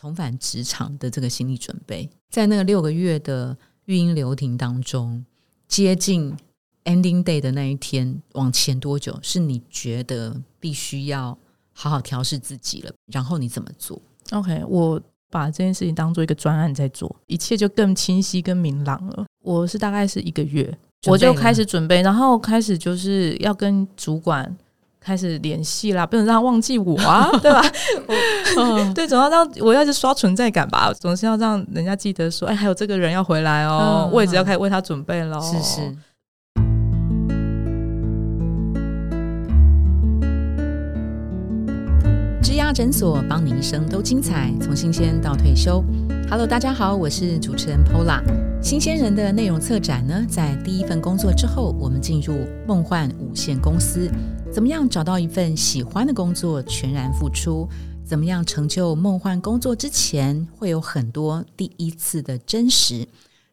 重返职场的这个心理准备，在那个六个月的育婴流停当中，接近 ending day 的那一天，往前多久是你觉得必须要好好调试自己了？然后你怎么做？OK，我把这件事情当做一个专案在做，一切就更清晰、更明朗了。我是大概是一个月，我就开始准备，然后开始就是要跟主管。开始联系啦，不能让他忘记我啊，对吧？对，总要让我要是刷存在感吧，总是要让人家记得说，哎，还有这个人要回来哦，位置要开始为他准备喽。是是。枝丫诊所，帮你一生都精彩，从新鲜到退休。Hello，大家好，我是主持人 Pola。新鲜人的内容策展呢，在第一份工作之后，我们进入梦幻五线公司。怎么样找到一份喜欢的工作，全然付出？怎么样成就梦幻工作之前，会有很多第一次的真实？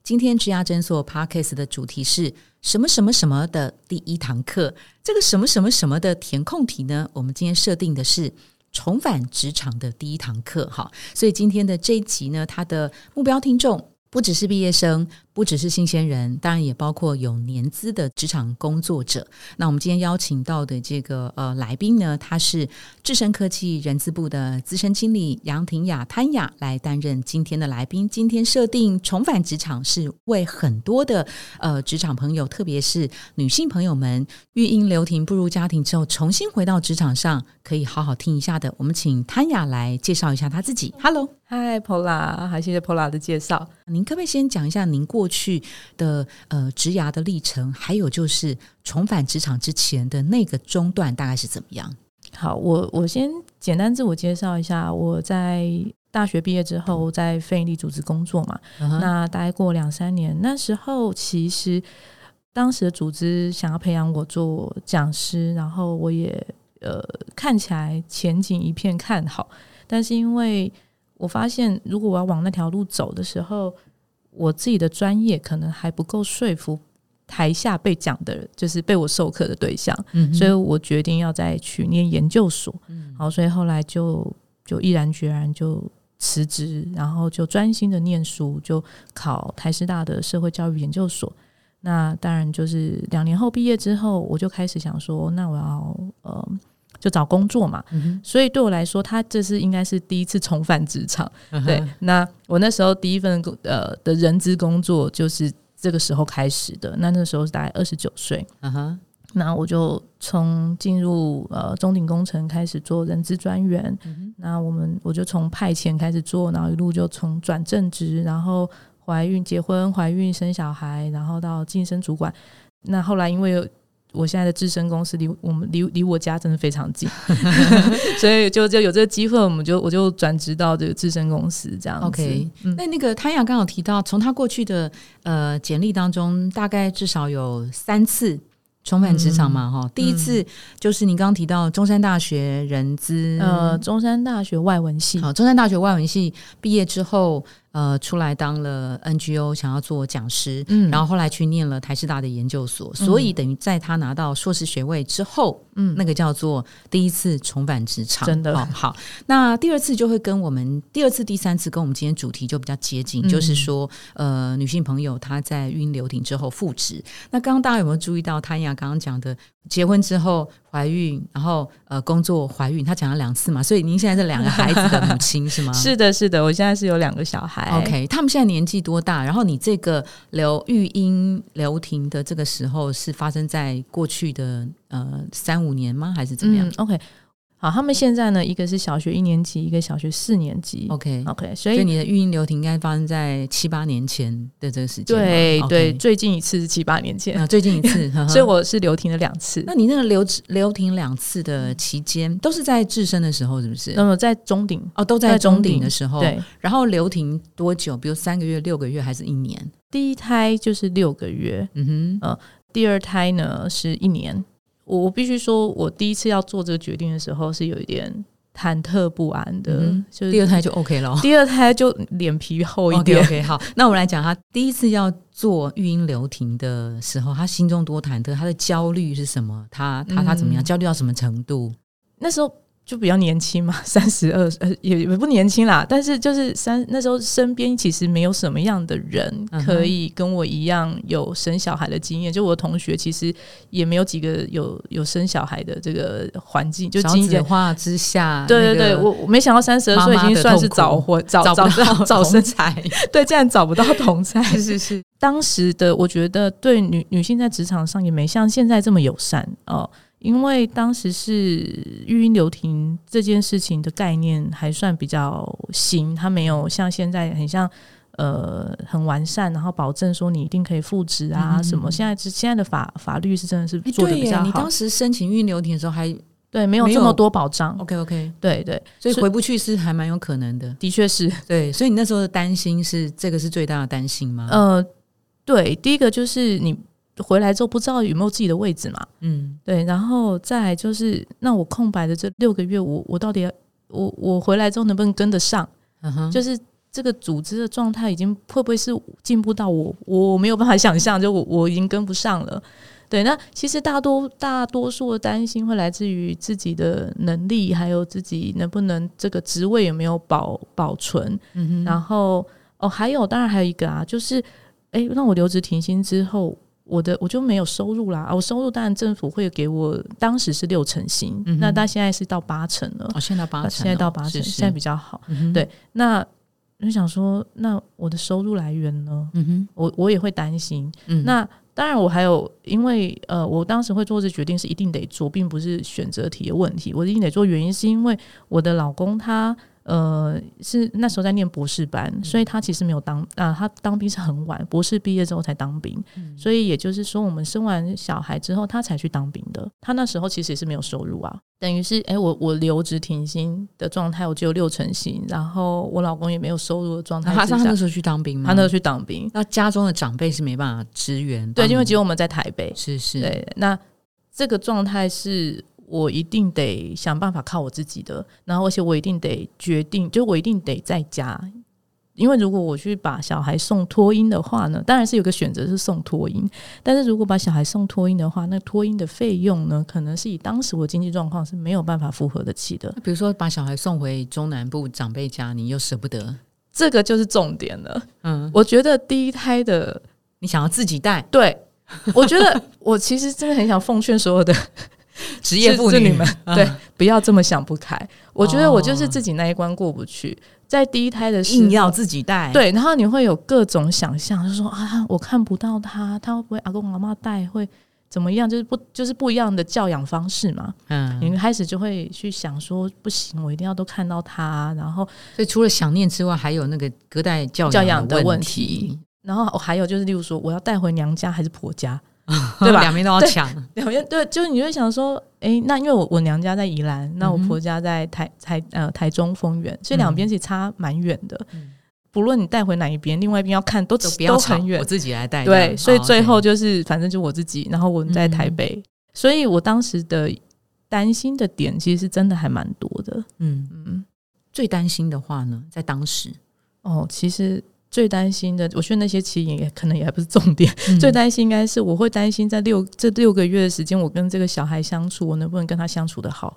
今天职涯诊所 Parkes 的主题是什么什么什么的第一堂课？这个什么什么什么的填空题呢？我们今天设定的是重返职场的第一堂课，哈。所以今天的这一集呢，它的目标听众不只是毕业生。不只是新鲜人，当然也包括有年资的职场工作者。那我们今天邀请到的这个呃来宾呢，他是智深科技人资部的资深经理杨婷雅潘雅来担任今天的来宾。今天设定重返职场是为很多的呃职场朋友，特别是女性朋友们，育婴留停步入家庭之后，重新回到职场上，可以好好听一下的。我们请潘雅来介绍一下她自己。Hello，嗨，Pola，好谢谢 Pola 的介绍。您可不可以先讲一下您过去的呃职涯的历程，还有就是重返职场之前的那个中段大概是怎么样？好，我我先简单自我介绍一下，我在大学毕业之后在非营利组织工作嘛，那待过两三年，那时候其实当时的组织想要培养我做讲师，然后我也呃看起来前景一片看好，但是因为我发现如果我要往那条路走的时候，我自己的专业可能还不够说服台下被讲的，就是被我授课的对象，所以我决定要再去念研究所。好，所以后来就就毅然决然就辞职，然后就专心的念书，就考台师大的社会教育研究所。那当然就是两年后毕业之后，我就开始想说，那我要呃。就找工作嘛，所以对我来说，他这是应该是第一次重返职场。对，那我那时候第一份工呃的人资工作就是这个时候开始的。那那时候是大概二十九岁，嗯哼，那我就从进入呃中鼎工程开始做人资专员。那我们我就从派遣开始做，然后一路就从转正职，然后怀孕、结婚、怀孕、生小孩，然后到晋升主管。那后来因为我现在的智深公司离我们离离我家真的非常近，所以就就有这个机会，我们就我就转职到这个智深公司这样。OK，那那个汤雅刚好提到，从他过去的呃简历当中，大概至少有三次重返职场嘛，哈。第一次就是你刚刚提到中山大学人资，呃，中山大学外文系，好，中山大学外文系毕业之后。呃，出来当了 NGO，想要做讲师，嗯，然后后来去念了台师大的研究所，所以等于在他拿到硕士学位之后，嗯，那个叫做第一次重返职场，真的哦好。那第二次就会跟我们第二次、第三次跟我们今天主题就比较接近，就是说，呃，女性朋友她在孕流停之后复职。那刚刚大家有没有注意到，谭雅刚刚讲的？结婚之后怀孕，然后呃工作怀孕，她讲了两次嘛，所以您现在是两个孩子的母亲是吗？是的，是的，我现在是有两个小孩。OK，他们现在年纪多大？然后你这个留育婴留停的这个时候是发生在过去的呃三五年吗？还是怎么样？OK。好，他们现在呢，一个是小学一年级，一个小学四年级。OK，OK，所以你的育婴流停应该发生在七八年前的这个时间。对对，最近一次是七八年前啊，最近一次，所以我是流停了两次。那你那个流流停两次的期间，都是在自身的时候，是不是？那么在中顶哦，都在中顶的时候。对，然后流停多久？比如三个月、六个月，还是一年？第一胎就是六个月，嗯哼，呃，第二胎呢是一年。我我必须说，我第一次要做这个决定的时候是有一点忐忑不安的。就是第二胎就 OK 了，第二胎就脸皮厚一点。OK，好，那我们来讲他第一次要做育婴流停的时候，他心中多忐忑，他的焦虑是什么？他他他怎么样？焦虑到什么程度？那时候就比较年轻嘛，三十二呃也也不年轻啦，但是就是三那时候身边其实没有什么样的人可以跟我一样有生小孩的经验，就我的同学其实也没有几个有有生小孩的这个环境，就经济化之下，对对对，我我没想到三十二岁已经算是早婚早早早生财，对，竟然找不到同才，是是是，当时的我觉得对女女性在职场上也没像现在这么友善哦。因为当时是育婴留停这件事情的概念还算比较新，它没有像现在很像呃很完善，然后保证说你一定可以复职啊什么。现在是现在的法法律是真的是做的比较好。你当时申请育婴留停的时候还对没有这么多保障。OK OK，对对，所以回不去是还蛮有可能的。的确是对，所以你那时候的担心是这个是最大的担心吗？呃，对，第一个就是你。回来之后不知道有没有自己的位置嘛？嗯，对，然后再就是，那我空白的这六个月，我我到底我我回来之后能不能跟得上？就是这个组织的状态已经会不会是进步到我我没有办法想象，就我我已经跟不上了。对，那其实大多大多数的担心会来自于自己的能力，还有自己能不能这个职位有没有保保存。嗯哼，然后哦，还有当然还有一个啊，就是哎，那我留职停薪之后。我的我就没有收入啦，我收入当然政府会给我，当时是六成薪，那但现在是到八成了，哦，现在八成，现在到八成，现在比较好。对，那我就想说，那我的收入来源呢？嗯哼，我我也会担心。那当然，我还有，因为呃，我当时会做这决定是一定得做，并不是选择题的问题，我一定得做，原因是因为我的老公他。呃，是那时候在念博士班，所以他其实没有当啊，他当兵是很晚，博士毕业之后才当兵，所以也就是说，我们生完小孩之后，他才去当兵的。他那时候其实也是没有收入啊，等于是哎，我我留职停薪的状态，我只有六成薪，然后我老公也没有收入的状态。他他那时候去当兵吗？他那时候去当兵，那家中的长辈是没办法支援，对，因为只有我们在台北，是是，对，那这个状态是。我一定得想办法靠我自己的，然后而且我一定得决定，就我一定得在家，因为如果我去把小孩送托婴的话呢，当然是有个选择是送托婴，但是如果把小孩送托婴的话，那托婴的费用呢，可能是以当时我经济状况是没有办法负荷得起的。比如说把小孩送回中南部长辈家，你又舍不得，这个就是重点了。嗯，我觉得第一胎的你想要自己带，对我觉得我其实真的很想奉劝所有的。职业妇女们，对，不要这么想不开。我觉得我就是自己那一关过不去，在第一胎的时候硬要自己带，对，然后你会有各种想象，就说啊，我看不到他，他会不会阿公阿妈带会怎么样？就是不就是不一样的教养方式嘛。嗯，你开始就会去想说，不行，我一定要都看到他。然后，所以除了想念之外，还有那个隔代教养的问题。然后还有就是，例如说，我要带回娘家还是婆家？对吧？两边都要抢，两边对，就是你会想说，哎，那因为我我娘家在宜兰，那我婆家在台台呃台中丰原，所以两边其实差蛮远的。不论你带回哪一边，另外一边要看都都很远。我自己来带，对，所以最后就是反正就我自己，然后我在台北，所以我当时的担心的点其实是真的还蛮多的。嗯嗯，最担心的话呢，在当时哦，其实。最担心的，我觉得那些其实也可能也还不是重点。最担心应该是我会担心，在六这六个月的时间，我跟这个小孩相处，我能不能跟他相处的好？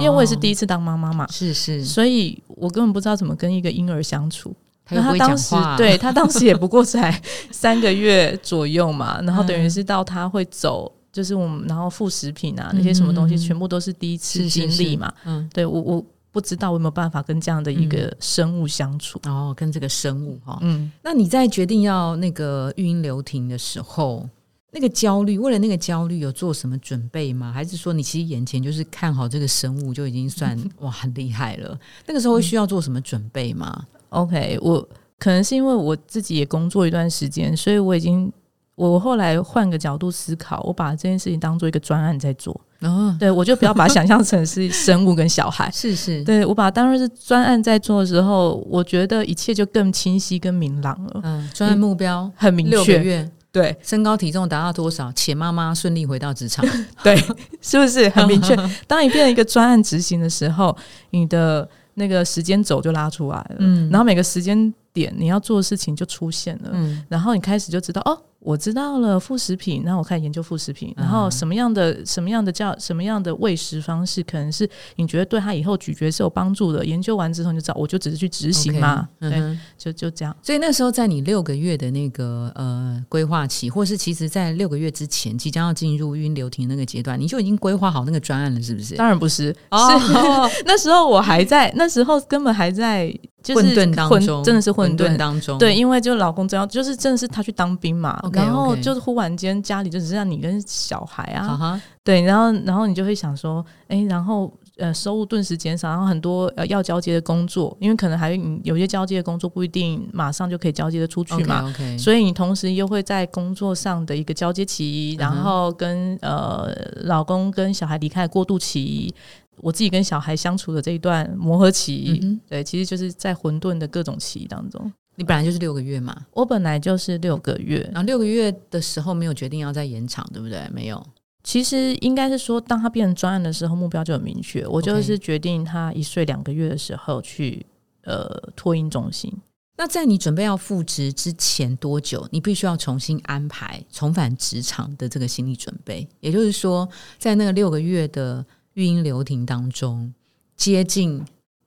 因为我也是第一次当妈妈嘛，是是，所以我根本不知道怎么跟一个婴儿相处。那他当时对他当时也不过才 三个月左右嘛，然后等于是到他会走，就是我们然后副食品啊那些什么东西，全部都是第一次经历嘛。嗯，对我我。不知道我有没有办法跟这样的一个生物相处哦，跟这个生物哈，嗯，那你在决定要那个育婴留停的时候，那个焦虑，为了那个焦虑有做什么准备吗？还是说你其实眼前就是看好这个生物就已经算 哇很厉害了？那个时候会需要做什么准备吗？OK，我可能是因为我自己也工作一段时间，所以我已经我后来换个角度思考，我把这件事情当做一个专案在做。哦，对，我就不要把它想象成是生物跟小孩，是是，对我把它当然是专案在做的时候，我觉得一切就更清晰、跟明朗了。嗯，专案目标很明确，对，身高体重达到多少，且妈妈顺利回到职场，对，是不是很明确？当你变成一个专案执行的时候，你的那个时间轴就拉出来了，嗯，然后每个时间点你要做的事情就出现了，嗯，然后你开始就知道哦。我知道了副食品，那我开始研究副食品，然后什么样的什么样的叫什么样的喂食方式，可能是你觉得对他以后咀嚼是有帮助的。研究完之后你就知道，我就只是去执行嘛，对，就就这样。所以那时候在你六个月的那个呃规划期，或是其实在六个月之前即将要进入孕流停那个阶段，你就已经规划好那个专案了，是不是？当然不是，是 那时候我还在，那时候根本还在。就混沌当中，真的是混沌当中。对，因为就老公这样，就是真的是他去当兵嘛，然后就是忽然间家里就只剩下你跟小孩啊，对，然后然后你就会想说，哎，然后呃收入顿时减少，然后很多呃要交接的工作，因为可能还有些交接的工作不一定马上就可以交接的出去嘛，所以你同时又会在工作上的一个交接期，然后跟呃老公跟小孩离开过渡期。我自己跟小孩相处的这一段磨合期，对，其实就是在混沌的各种期当中。你本来就是六个月嘛，我本来就是六个月，然后六个月的时候没有决定要再延长，对不对？没有，其实应该是说，当他变成专案的时候，目标就很明确。我就是决定他一岁两个月的时候去呃托婴中心。那在你准备要复职之前多久，你必须要重新安排重返职场的这个心理准备？也就是说，在那个六个月的。育婴流停当中，接近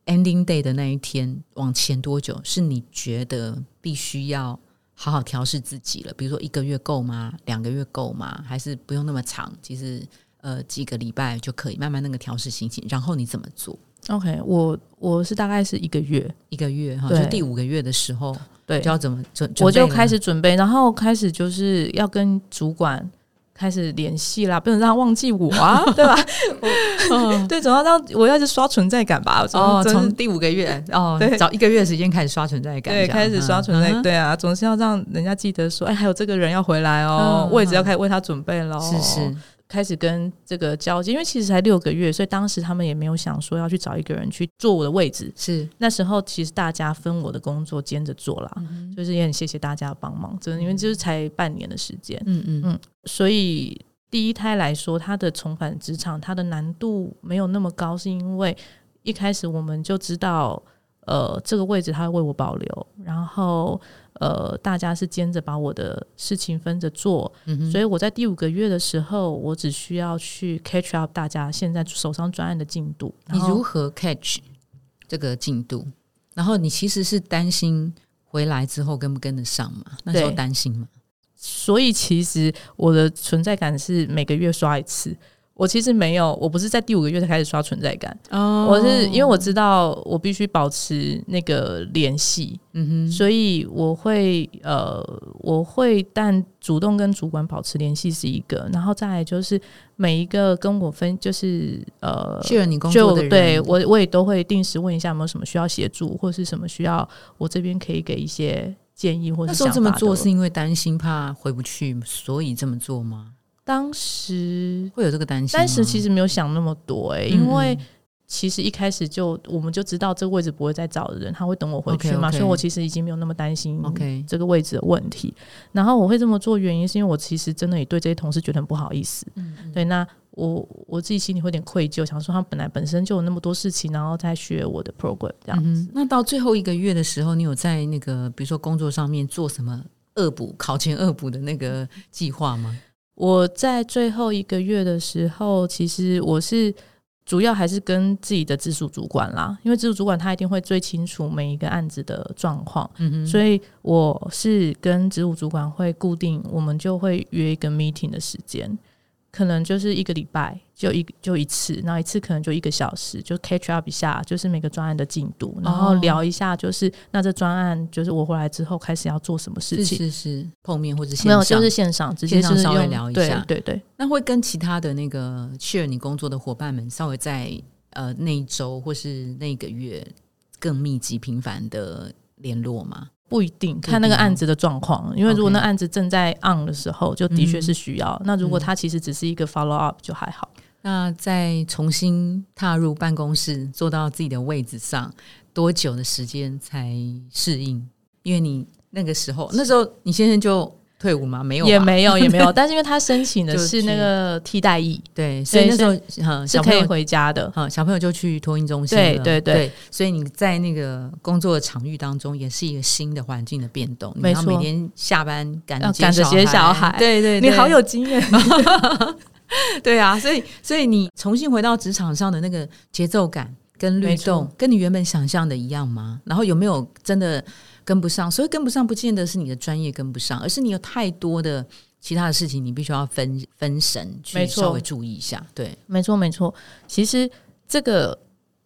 ending day 的那一天，往前多久是你觉得必须要好好调试自己了？比如说一个月够吗？两个月够吗？还是不用那么长？其实呃几个礼拜就可以慢慢那个调试心情。然后你怎么做？OK，我我是大概是一个月，一个月哈，就第五个月的时候，对，就要怎么准？我就开始准备，然后开始就是要跟主管。开始联系啦，不能让他忘记我啊，对吧？对，总要让我要去刷存在感吧。哦，从第五个月哦，找一个月的时间开始刷存在感，对，开始刷存在，对啊，总是要让人家记得说，哎，还有这个人要回来哦，位置要开始为他准备喽，是是。开始跟这个交接，因为其实才六个月，所以当时他们也没有想说要去找一个人去做我的位置。是那时候，其实大家分我的工作兼着做啦，就是也很谢谢大家的帮忙，真的，因为就是才半年的时间。嗯嗯嗯，所以第一胎来说，它的重返职场，它的难度没有那么高，是因为一开始我们就知道，呃，这个位置他会为我保留，然后。呃，大家是兼着把我的事情分着做，所以我在第五个月的时候，我只需要去 catch up 大家现在手上专案的进度。你如何 catch 这个进度？然后你其实是担心回来之后跟不跟得上嘛？那时候担心嘛？所以其实我的存在感是每个月刷一次。我其实没有，我不是在第五个月才开始刷存在感。哦，我是因为我知道我必须保持那个联系，嗯哼，所以我会呃，我会但主动跟主管保持联系是一个，然后再来就是每一个跟我分就是呃，就你工作的人，对我我也都会定时问一下有没有什么需要协助，或是什么需要我这边可以给一些建议或者。那时候这么做是因为担心怕回不去，所以这么做吗？当时会有这个担心，当时其实没有想那么多哎，因为其实一开始就我们就知道这个位置不会再找的人，他会等我回去嘛，所以我其实已经没有那么担心 OK 这个位置的问题。然后我会这么做原因是因为我其实真的也对这些同事觉得很不好意思，对，那我我自己心里会有点愧疚，想说他本来本身就有那么多事情，然后再学我的 program 这样子。那到最后一个月的时候，你有在那个比如说工作上面做什么恶补考前恶补的那个计划吗？我在最后一个月的时候，其实我是主要还是跟自己的直属主管啦，因为直属主管他一定会最清楚每一个案子的状况，所以我是跟直属主管会固定，我们就会约一个 meeting 的时间。可能就是一个礼拜就一就一次，然后一次可能就一个小时，就 catch up 一下，就是每个专案的进度，然后聊一下，就是那这专案就是我回来之后开始要做什么事情，是是碰面或者没有，就是线上直接是稍微聊一下，对对。那会跟其他的那个 share 你工作的伙伴们稍微在呃那一周或是那个月更密集频繁的联络吗？不一定看那个案子的状况，因为如果那案子正在 on 的时候，就的确是需要。那如果它其实只是一个 follow up，就还好。那在重新踏入办公室，坐到自己的位置上，多久的时间才适应？因为你那个时候，那时候你先生就退伍吗？没有，也没有，也没有。但是因为他申请的是那个替代役，对，所以那时候是可以回家的。哈，小朋友就去托婴中心对对对。所以你在那个工作的场域当中，也是一个新的环境的变动。没错，每天下班赶赶着接小孩，对对，你好有经验。对啊，所以所以你重新回到职场上的那个节奏感跟律动，跟你原本想象的一样吗？然后有没有真的？跟不上，所以跟不上不见得是你的专业跟不上，而是你有太多的其他的事情，你必须要分分神去稍微注意一下。对，没错没错。其实这个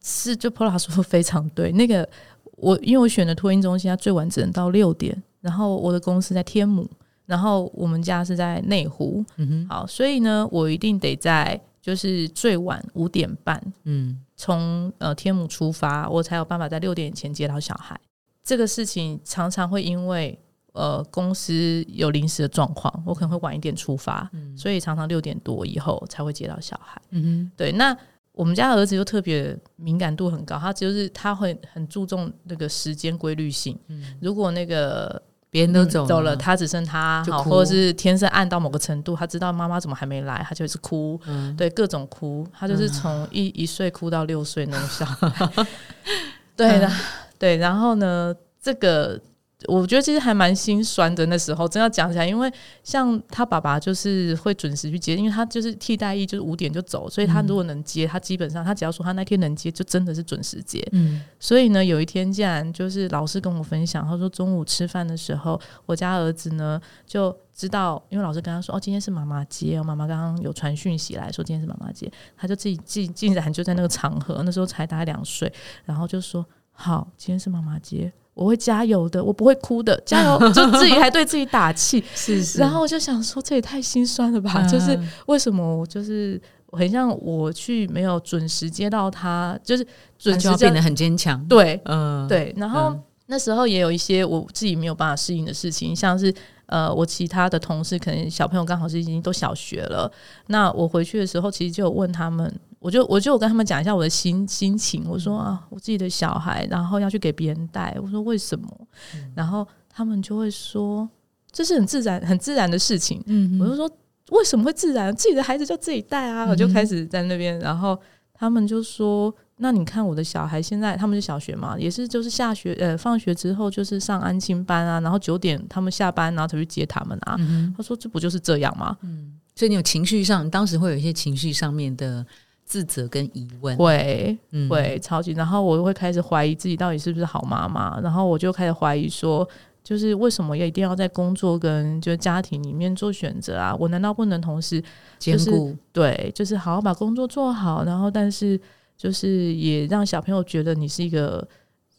是就 Pola 说非常对。那个我因为我选的托婴中心，它最晚只能到六点，然后我的公司在天母，然后我们家是在内湖。嗯哼，好，所以呢，我一定得在就是最晚五点半，嗯，从呃天母出发，我才有办法在六点前接到小孩。这个事情常常会因为呃公司有临时的状况，我可能会晚一点出发，所以常常六点多以后才会接到小孩。嗯哼，对。那我们家儿子又特别敏感度很高，他就是他会很注重那个时间规律性。嗯，如果那个别人都走走了，他只剩他好，或者是天色暗到某个程度，他知道妈妈怎么还没来，他就是哭。嗯，对，各种哭，他就是从一一岁哭到六岁那种小孩。对的。对，然后呢，这个我觉得其实还蛮心酸的。那时候真要讲起来，因为像他爸爸就是会准时去接，因为他就是替代役，就是五点就走，所以他如果能接，他基本上他只要说他那天能接，就真的是准时接。嗯，所以呢，有一天竟然就是老师跟我分享，他说中午吃饭的时候，我家儿子呢就知道，因为老师跟他说哦，今天是妈妈接，妈妈刚刚有传讯息来说今天是妈妈接，他就自己竟竟然就在那个场合，那时候才大概两岁，然后就说。好，今天是妈妈节，我会加油的，我不会哭的，加油！就自己还对自己打气，是是。然后我就想说，这也太心酸了吧？就是为什么我就是很像我去没有准时接到他，就是准时变得很坚强。对，嗯，对。然后那时候也有一些我自己没有办法适应的事情，像是呃，我其他的同事可能小朋友刚好是已经都小学了，那我回去的时候其实就有问他们。我就我就我跟他们讲一下我的心心情，我说啊，我自己的小孩，然后要去给别人带，我说为什么？然后他们就会说这是很自然很自然的事情。嗯，我就说为什么会自然？自己的孩子就自己带啊！我就开始在那边，然后他们就说，那你看我的小孩现在他们是小学嘛，也是就是下学呃放学之后就是上安亲班啊，然后九点他们下班然后才去接他们啊。他说这不就是这样吗？嗯，所以你有情绪上，当时会有一些情绪上面的。自责跟疑问会会超级，然后我会开始怀疑自己到底是不是好妈妈，然后我就开始怀疑说，就是为什么要一定要在工作跟就是家庭里面做选择啊？我难道不能同时兼顾？对，就是好好把工作做好，然后但是就是也让小朋友觉得你是一个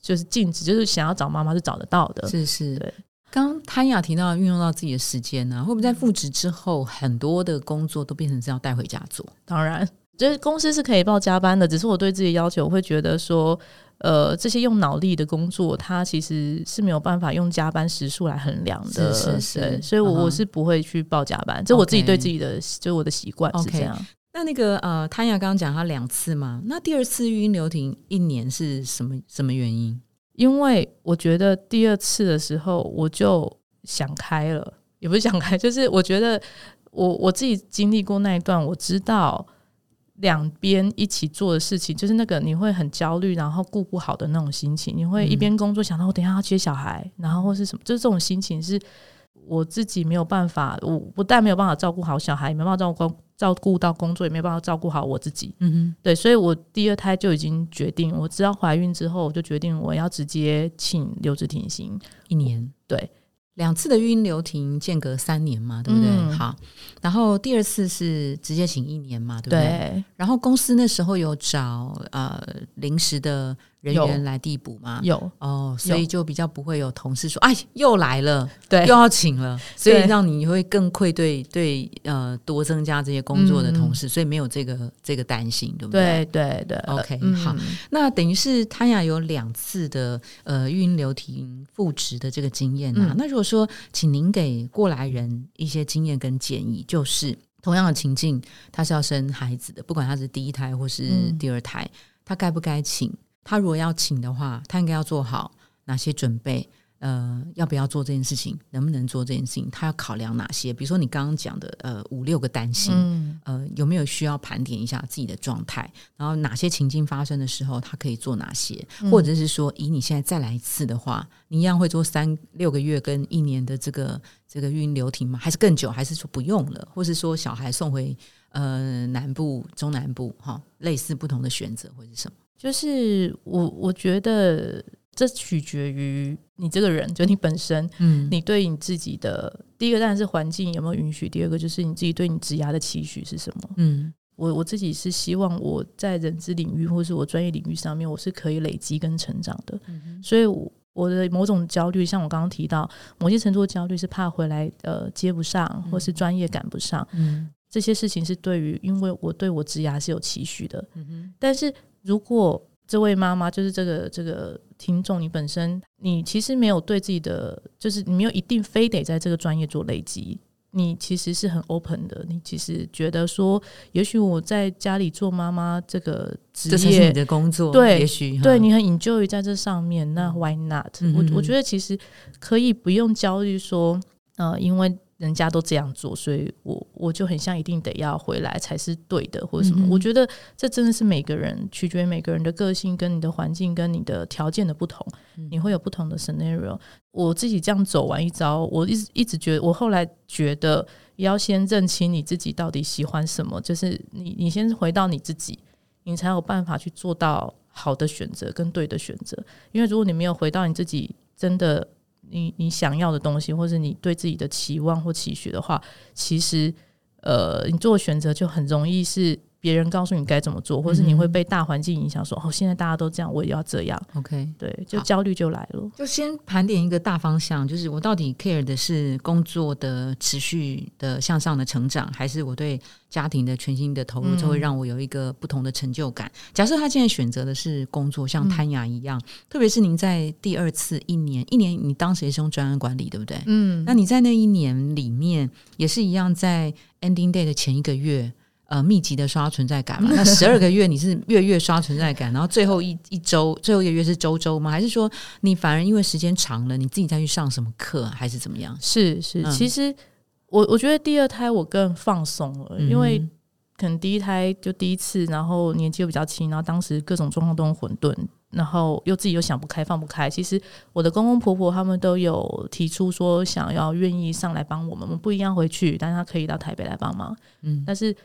就是镜子，就是想要找妈妈是找得到的。是是，对。刚潘雅提到运用到自己的时间呢，会不会在复职之后，很多的工作都变成是要带回家做？当然。就是公司是可以报加班的，只是我对自己要求，我会觉得说，呃，这些用脑力的工作，它其实是没有办法用加班时数来衡量的，是是，所以我我是不会去报加班，这我自己对自己的，就是我的习惯是这样。那那个呃，汤雅刚刚讲他两次嘛，那第二次语音流停一年是什么什么原因？因为我觉得第二次的时候我就想开了，也不是想开，就是我觉得我我自己经历过那一段，我知道。两边一起做的事情，就是那个你会很焦虑，然后顾不好的那种心情。你会一边工作，想到我等下要接小孩，然后或是什么，就是这种心情是我自己没有办法。我不但没有办法照顾好小孩，也没办法照顾照顾到工作，也没有办法照顾好我自己。嗯哼，对，所以我第二胎就已经决定，我知道怀孕之后，我就决定我要直接请留职停薪一年。对。两次的育婴留停间隔三年嘛，对不对？好，然后第二次是直接请一年嘛，对不对？然后公司那时候有找呃临时的。人员来递补吗？有哦，所以就比较不会有同事说：“哎，又来了，对，又要请了。”所以让你会更愧对对呃多增加这些工作的同事，所以没有这个这个担心，对不对？对对对，OK，好。那等于是他呀有两次的呃运营流停复职的这个经验啊。那如果说，请您给过来人一些经验跟建议，就是同样的情境，他是要生孩子的，不管他是第一胎或是第二胎，他该不该请？他如果要请的话，他应该要做好哪些准备？呃，要不要做这件事情，能不能做这件事情，他要考量哪些？比如说你刚刚讲的，呃，五六个担心，嗯呃，有没有需要盘点一下自己的状态？然后哪些情境发生的时候，他可以做哪些？或者是说，以你现在再来一次的话，你一样会做三六个月跟一年的这个这个孕流停吗？还是更久？还是说不用了？或是说小孩送回呃南部、中南部？哈，类似不同的选择或者什么？就是我我觉得。这取决于你这个人，就你本身，嗯，你对你自己的第一个当然是环境有没有允许，第二个就是你自己对你职涯的期许是什么。嗯，我我自己是希望我在人资领域或是我专业领域上面，我是可以累积跟成长的。所以我的某种焦虑，像我刚刚提到，某些程度的焦虑是怕回来呃接不上，或是专业赶不上。嗯，这些事情是对于，因为我对我职涯是有期许的。嗯哼，但是如果这位妈妈就是这个这个听众，你本身你其实没有对自己的，就是你没有一定非得在这个专业做累积，你其实是很 open 的。你其实觉得说，也许我在家里做妈妈这个职业，你的工作，对，也许对你很 enjoy 在这上面，那 why not？我我觉得其实可以不用焦虑说，呃，因为。人家都这样做，所以我我就很像一定得要回来才是对的，或者什么？我觉得这真的是每个人取决于每个人的个性、跟你的环境、跟你的条件的不同，你会有不同的 scenario。我自己这样走完一招，我一直一直觉得，我后来觉得要先认清你自己到底喜欢什么，就是你你先回到你自己，你才有办法去做到好的选择跟对的选择。因为如果你没有回到你自己，真的。你你想要的东西，或是你对自己的期望或期许的话，其实，呃，你做选择就很容易是。别人告诉你该怎么做，或是你会被大环境影响，说哦，现在大家都这样，我也要这样。OK，对，就焦虑就来了。就先盘点一个大方向，就是我到底 care 的是工作的持续的向上的成长，还是我对家庭的全新的投入，就会让我有一个不同的成就感。假设他现在选择的是工作，像贪雅一样，特别是您在第二次一年，一年你当时也是用专案管理，对不对？嗯，那你在那一年里面也是一样，在 ending day 的前一个月。呃，密集的刷存在感嘛？那十二个月你是月月刷存在感，然后最后一一周，最后一个月是周周吗？还是说你反而因为时间长了，你自己再去上什么课，还是怎么样？是是，其实我我觉得第二胎我更放松了，因为可能第一胎就第一次，然后年纪又比较轻，然后当时各种状况都很混沌，然后又自己又想不开放不开。其实我的公公婆婆他们都有提出说想要愿意上来帮我们，我们不一样回去，但是他可以到台北来帮忙。嗯，但是。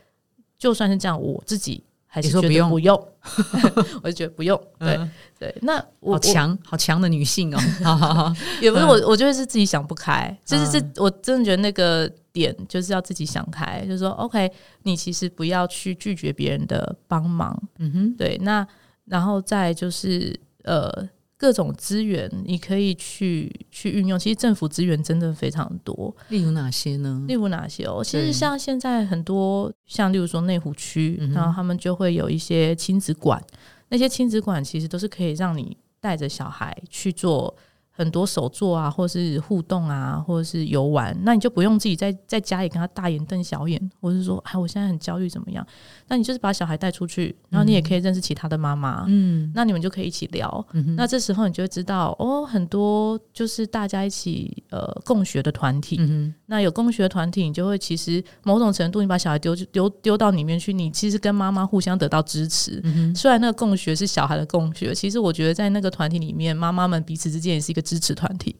就算是这样，我自己还是觉得不用，我就觉得不用。对对，那好强好强的女性哦，也不是我，我觉得是自己想不开，就是这我真的觉得那个点就是要自己想开，就是说，OK，你其实不要去拒绝别人的帮忙。嗯哼，对，那然后再就是呃。各种资源你可以去去运用，其实政府资源真的非常多。例如哪些呢？例如哪些哦？其实像现在很多，像例如说内湖区，然后他们就会有一些亲子馆，那些亲子馆其实都是可以让你带着小孩去做。很多手作啊，或是互动啊，或者是游玩，那你就不用自己在在家里跟他大眼瞪小眼，或者是说，哎，我现在很焦虑怎么样？那你就是把小孩带出去，然后你也可以认识其他的妈妈，嗯，那你们就可以一起聊。那这时候你就会知道，哦，很多就是大家一起呃共学的团体。那有共学团体，你就会其实某种程度，你把小孩丢丢丢到里面去，你其实跟妈妈互相得到支持。虽然那个共学是小孩的共学，其实我觉得在那个团体里面，妈妈们彼此之间也是一个。支持团体，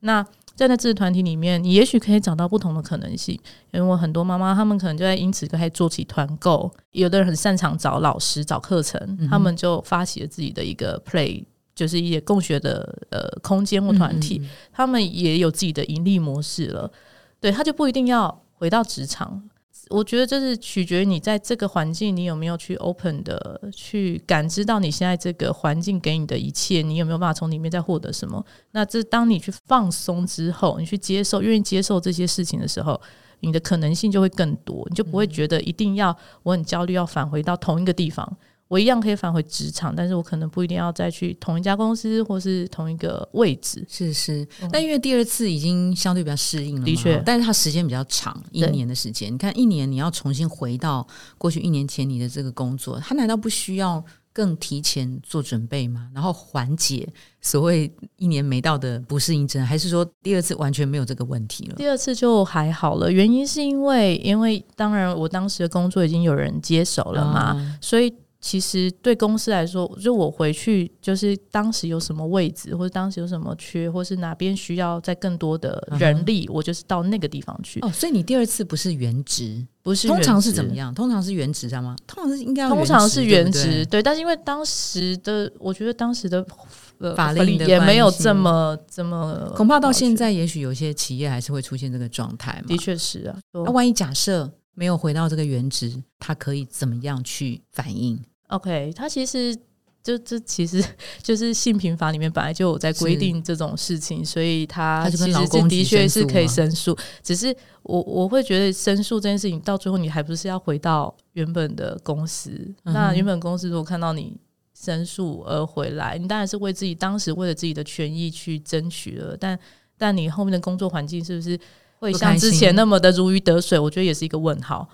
那在那支持团体里面，你也许可以找到不同的可能性。因为很多妈妈，他们可能就在因此就开始做起团购，有的人很擅长找老师、找课程，他们就发起了自己的一个 play，就是一些共学的呃空间或团体，他们也有自己的盈利模式了。对他就不一定要回到职场。我觉得这是取决于你在这个环境，你有没有去 open 的去感知到你现在这个环境给你的一切，你有没有办法从里面再获得什么？那这当你去放松之后，你去接受，愿意接受这些事情的时候，你的可能性就会更多，你就不会觉得一定要我很焦虑要返回到同一个地方。我一样可以返回职场，但是我可能不一定要再去同一家公司或是同一个位置。是是，但因为第二次已经相对比较适应了，的确，但是它时间比较长，一年的时间。你看，一年你要重新回到过去一年前你的这个工作，他难道不需要更提前做准备吗？然后缓解所谓一年没到的不适应症，还是说第二次完全没有这个问题了？第二次就还好了，原因是因为因为当然我当时的工作已经有人接手了嘛，所以。其实对公司来说，就我回去就是当时有什么位置，或者当时有什么缺，或是哪边需要在更多的人力，我就是到那个地方去。哦，所以你第二次不是原职，不是通常是怎么样？通常是原职，知道吗？通常是应该通常是原职，对。但是因为当时的，我觉得当时的法令也没有这么这么，恐怕到现在，也许有些企业还是会出现这个状态嘛。的确是啊。那万一假设没有回到这个原职，他可以怎么样去反应？OK，他其实就这其实 就是性平法里面本来就有在规定这种事情，所以他其实的确是可以申诉。只是我我会觉得申诉这件事情到最后你还不是要回到原本的公司。那原本公司如果看到你申诉而回来，你当然是为自己当时为了自己的权益去争取了。但但你后面的工作环境是不是会像之前那么的如鱼得水？我觉得也是一个问号。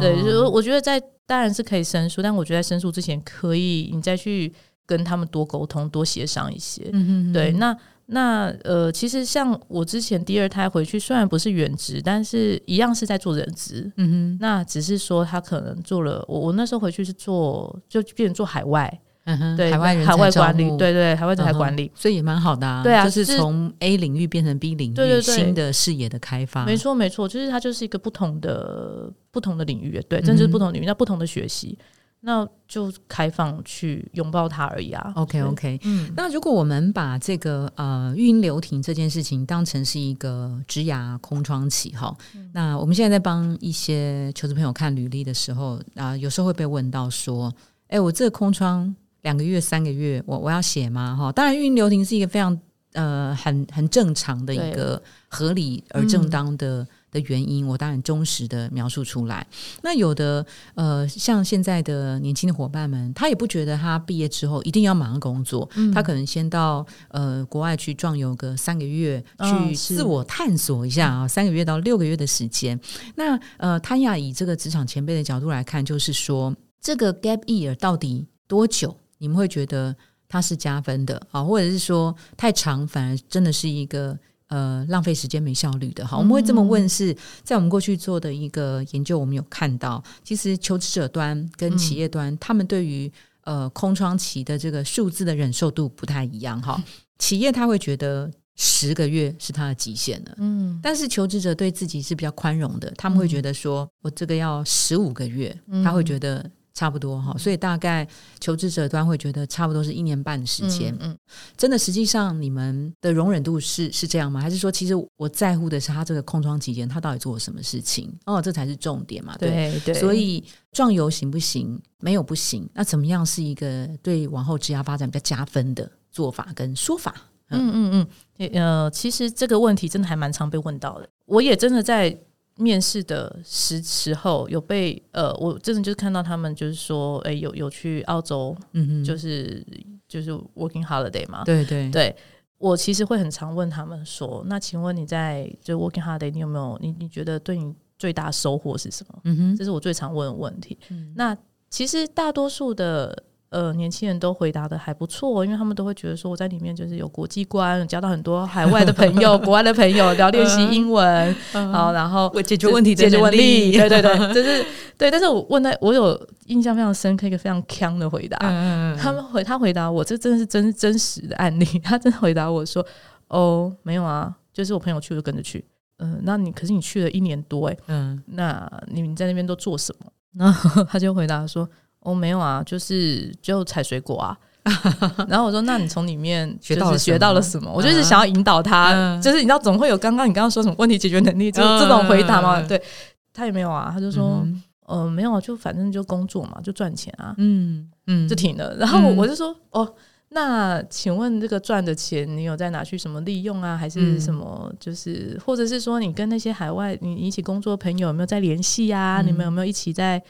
对，就我觉得在。当然是可以申诉，但我觉得在申诉之前，可以你再去跟他们多沟通、多协商一些。嗯对，那那呃，其实像我之前第二胎回去，虽然不是原职，但是一样是在做人职。嗯哼，那只是说他可能做了，我我那时候回去是做，就变成做海外。嗯哼，对，海外海外管理，对对，海外人才管理，所以也蛮好的啊。对啊，就是从 A 领域变成 B 领域，新的视野的开发。没错，没错，就是它就是一个不同的不同的领域，对，真是不同领域，那不同的学习，那就开放去拥抱它而已啊。OK，OK，嗯，那如果我们把这个呃育婴留停这件事情当成是一个职涯空窗期哈，那我们现在在帮一些求职朋友看履历的时候啊，有时候会被问到说，哎，我这个空窗。两个月、三个月，我我要写吗？哈，当然，运营留停是一个非常呃很很正常的一个合理而正当的的原因，我当然忠实的描述出来。那有的呃，像现在的年轻的伙伴们，他也不觉得他毕业之后一定要马上工作，他可能先到呃国外去壮游个三个月，去自我探索一下啊，三个月到六个月的时间。那呃，潘雅以这个职场前辈的角度来看，就是说这个 gap year 到底多久？你们会觉得它是加分的啊，或者是说太长反而真的是一个呃浪费时间没效率的。好，我们会这么问，是在我们过去做的一个研究，我们有看到，其实求职者端跟企业端，他们对于呃空窗期的这个数字的忍受度不太一样。哈，企业他会觉得十个月是他的极限了，嗯，但是求职者对自己是比较宽容的，他们会觉得说我这个要十五个月，他会觉得。差不多哈，所以大概求职者端会觉得差不多是一年半的时间。嗯，真的，实际上你们的容忍度是是这样吗？还是说，其实我在乎的是他这个空窗期间他到底做了什么事情？哦，这才是重点嘛。对对。所以壮游行不行？没有不行。那怎么样是一个对往后职业发展比较加分的做法跟说法？嗯嗯嗯。呃，其实这个问题真的还蛮常被问到的。我也真的在。面试的时时候有被呃，我真的就是看到他们就是说，哎，有有去澳洲，嗯哼，就是就是 working holiday 嘛，对对对，我其实会很常问他们说，那请问你在就 working holiday，你有没有你你觉得对你最大收获是什么？嗯哼，这是我最常问的问题。那其实大多数的。呃，年轻人都回答的还不错，因为他们都会觉得说我在里面就是有国际观，交到很多海外的朋友、国外的朋友，聊练习英文，好，然后解决问题、解决问题，对对对，就 是对。但是我问他，我有印象非常深刻一个非常强的回答，他们回他回答我，这真的是真真实的案例，他真的回答我说：“哦，没有啊，就是我朋友去就跟着去。”嗯，那你可是你去了一年多哎，嗯，那你们在那边都做什么？然后他就回答说。我没有啊，就是就采水果啊。然后我说：“那你从里面 就是学到了什么？”我就是想要引导他，就是你知道总会有刚刚你刚刚说什么问题解决能力，就这种回答嘛。对他也没有啊，他就说：“呃，没有啊，就反正就工作嘛，就赚钱啊。”嗯嗯，就停了。然后我就说：“哦，那请问这个赚的钱你有在拿去什么利用啊？还是什么？就是或者是说你跟那些海外你一起工作的朋友有没有在联系啊？你们有没有一起在？”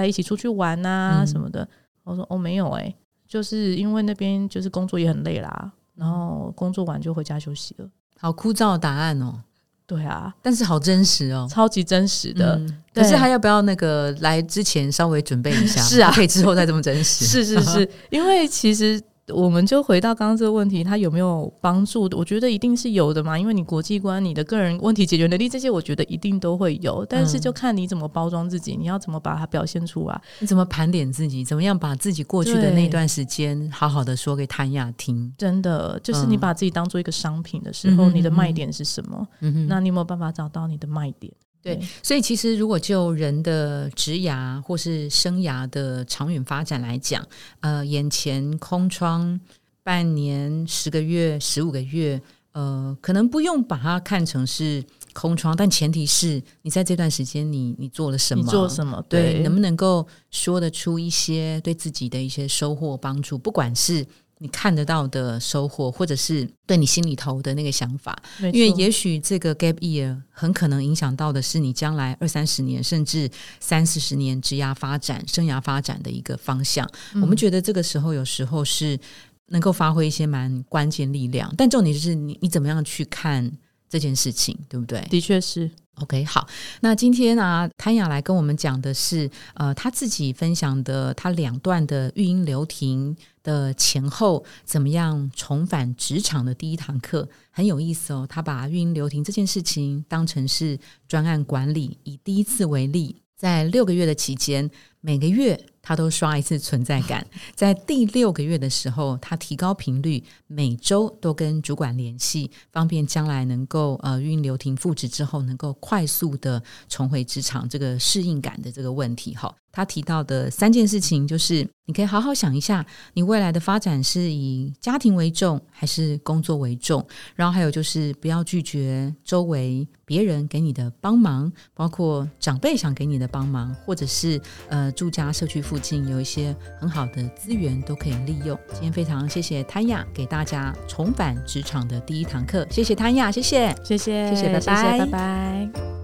在一起出去玩啊什么的，我说哦没有哎，就是因为那边就是工作也很累啦，然后工作完就回家休息了。好枯燥的答案哦，对啊，但是好真实哦，超级真实的。可是还要不要那个来之前稍微准备一下？是啊，可以之后再这么真实。是 是是，因为其实。我们就回到刚刚这个问题，它有没有帮助？我觉得一定是有的嘛，因为你国际观、你的个人问题解决能力这些，我觉得一定都会有。但是就看你怎么包装自己，你要怎么把它表现出来，你怎么盘点自己，怎么样把自己过去的那段时间好好的说给谭雅听。真的，就是你把自己当做一个商品的时候，你的卖点是什么？那你有没有办法找到你的卖点？对，所以其实如果就人的职涯或是生涯的长远发展来讲，呃，眼前空窗半年、十个月、十五个月，呃，可能不用把它看成是空窗，但前提是你在这段时间你你做了什么？你做什么？对，能不能够说得出一些对自己的一些收获帮助？不管是。你看得到的收获，或者是对你心里头的那个想法，因为也许这个 gap year 很可能影响到的是你将来二三十年，甚至三四十年职涯发展、生涯发展的一个方向。我们觉得这个时候有时候是能够发挥一些蛮关键力量，但重点就是你你怎么样去看这件事情，对不对？的确是。OK，好，那今天啊，谭雅来跟我们讲的是，呃，他自己分享的他两段的育婴流停的前后怎么样重返职场的第一堂课，很有意思哦。他把育婴流停这件事情当成是专案管理，以第一次为例，在六个月的期间，每个月。他都刷一次存在感，在第六个月的时候，他提高频率，每周都跟主管联系，方便将来能够呃运留停复职之后，能够快速的重回职场，这个适应感的这个问题哈。他提到的三件事情，就是你可以好好想一下，你未来的发展是以家庭为重还是工作为重？然后还有就是不要拒绝周围别人给你的帮忙，包括长辈想给你的帮忙，或者是呃住家社区附近有一些很好的资源都可以利用。今天非常谢谢谭雅给大家重返职场的第一堂课，谢谢谭雅，谢谢，谢谢，谢谢，拜拜，拜拜。